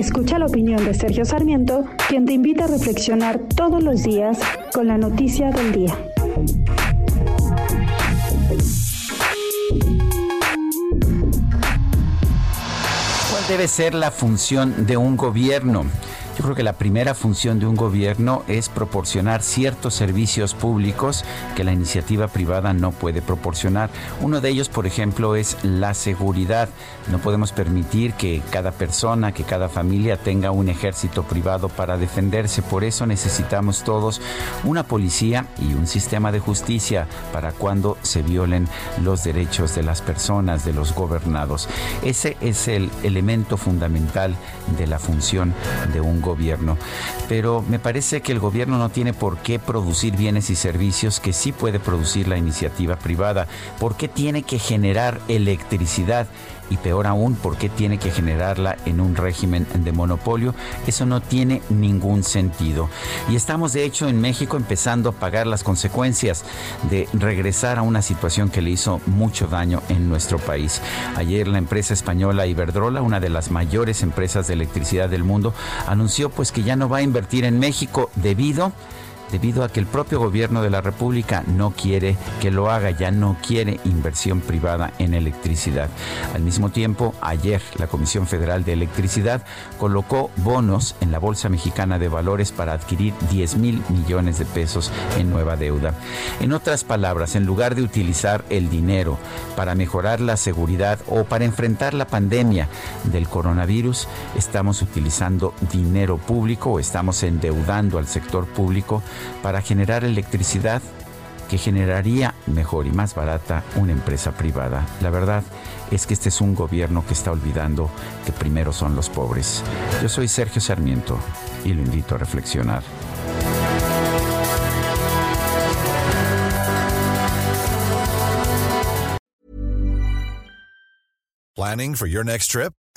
Escucha la opinión de Sergio Sarmiento, quien te invita a reflexionar todos los días con la noticia del día. ¿Cuál debe ser la función de un gobierno? Yo creo que la primera función de un gobierno es proporcionar ciertos servicios públicos que la iniciativa privada no puede proporcionar. Uno de ellos, por ejemplo, es la seguridad. No podemos permitir que cada persona, que cada familia tenga un ejército privado para defenderse. Por eso necesitamos todos una policía y un sistema de justicia para cuando se violen los derechos de las personas, de los gobernados. Ese es el elemento fundamental de la función de un gobierno gobierno. Pero me parece que el gobierno no tiene por qué producir bienes y servicios que sí puede producir la iniciativa privada. ¿Por qué tiene que generar electricidad? y peor aún, ¿por qué tiene que generarla en un régimen de monopolio? Eso no tiene ningún sentido. Y estamos de hecho en México empezando a pagar las consecuencias de regresar a una situación que le hizo mucho daño en nuestro país. Ayer la empresa española Iberdrola, una de las mayores empresas de electricidad del mundo, anunció pues que ya no va a invertir en México debido debido a que el propio gobierno de la República no quiere que lo haga, ya no quiere inversión privada en electricidad. Al mismo tiempo, ayer la Comisión Federal de Electricidad colocó bonos en la Bolsa Mexicana de Valores para adquirir 10 mil millones de pesos en nueva deuda. En otras palabras, en lugar de utilizar el dinero para mejorar la seguridad o para enfrentar la pandemia del coronavirus, estamos utilizando dinero público estamos endeudando al sector público para generar electricidad que generaría mejor y más barata una empresa privada. La verdad es que este es un gobierno que está olvidando que primero son los pobres. Yo soy Sergio Sarmiento y lo invito a reflexionar. Planning for your next trip?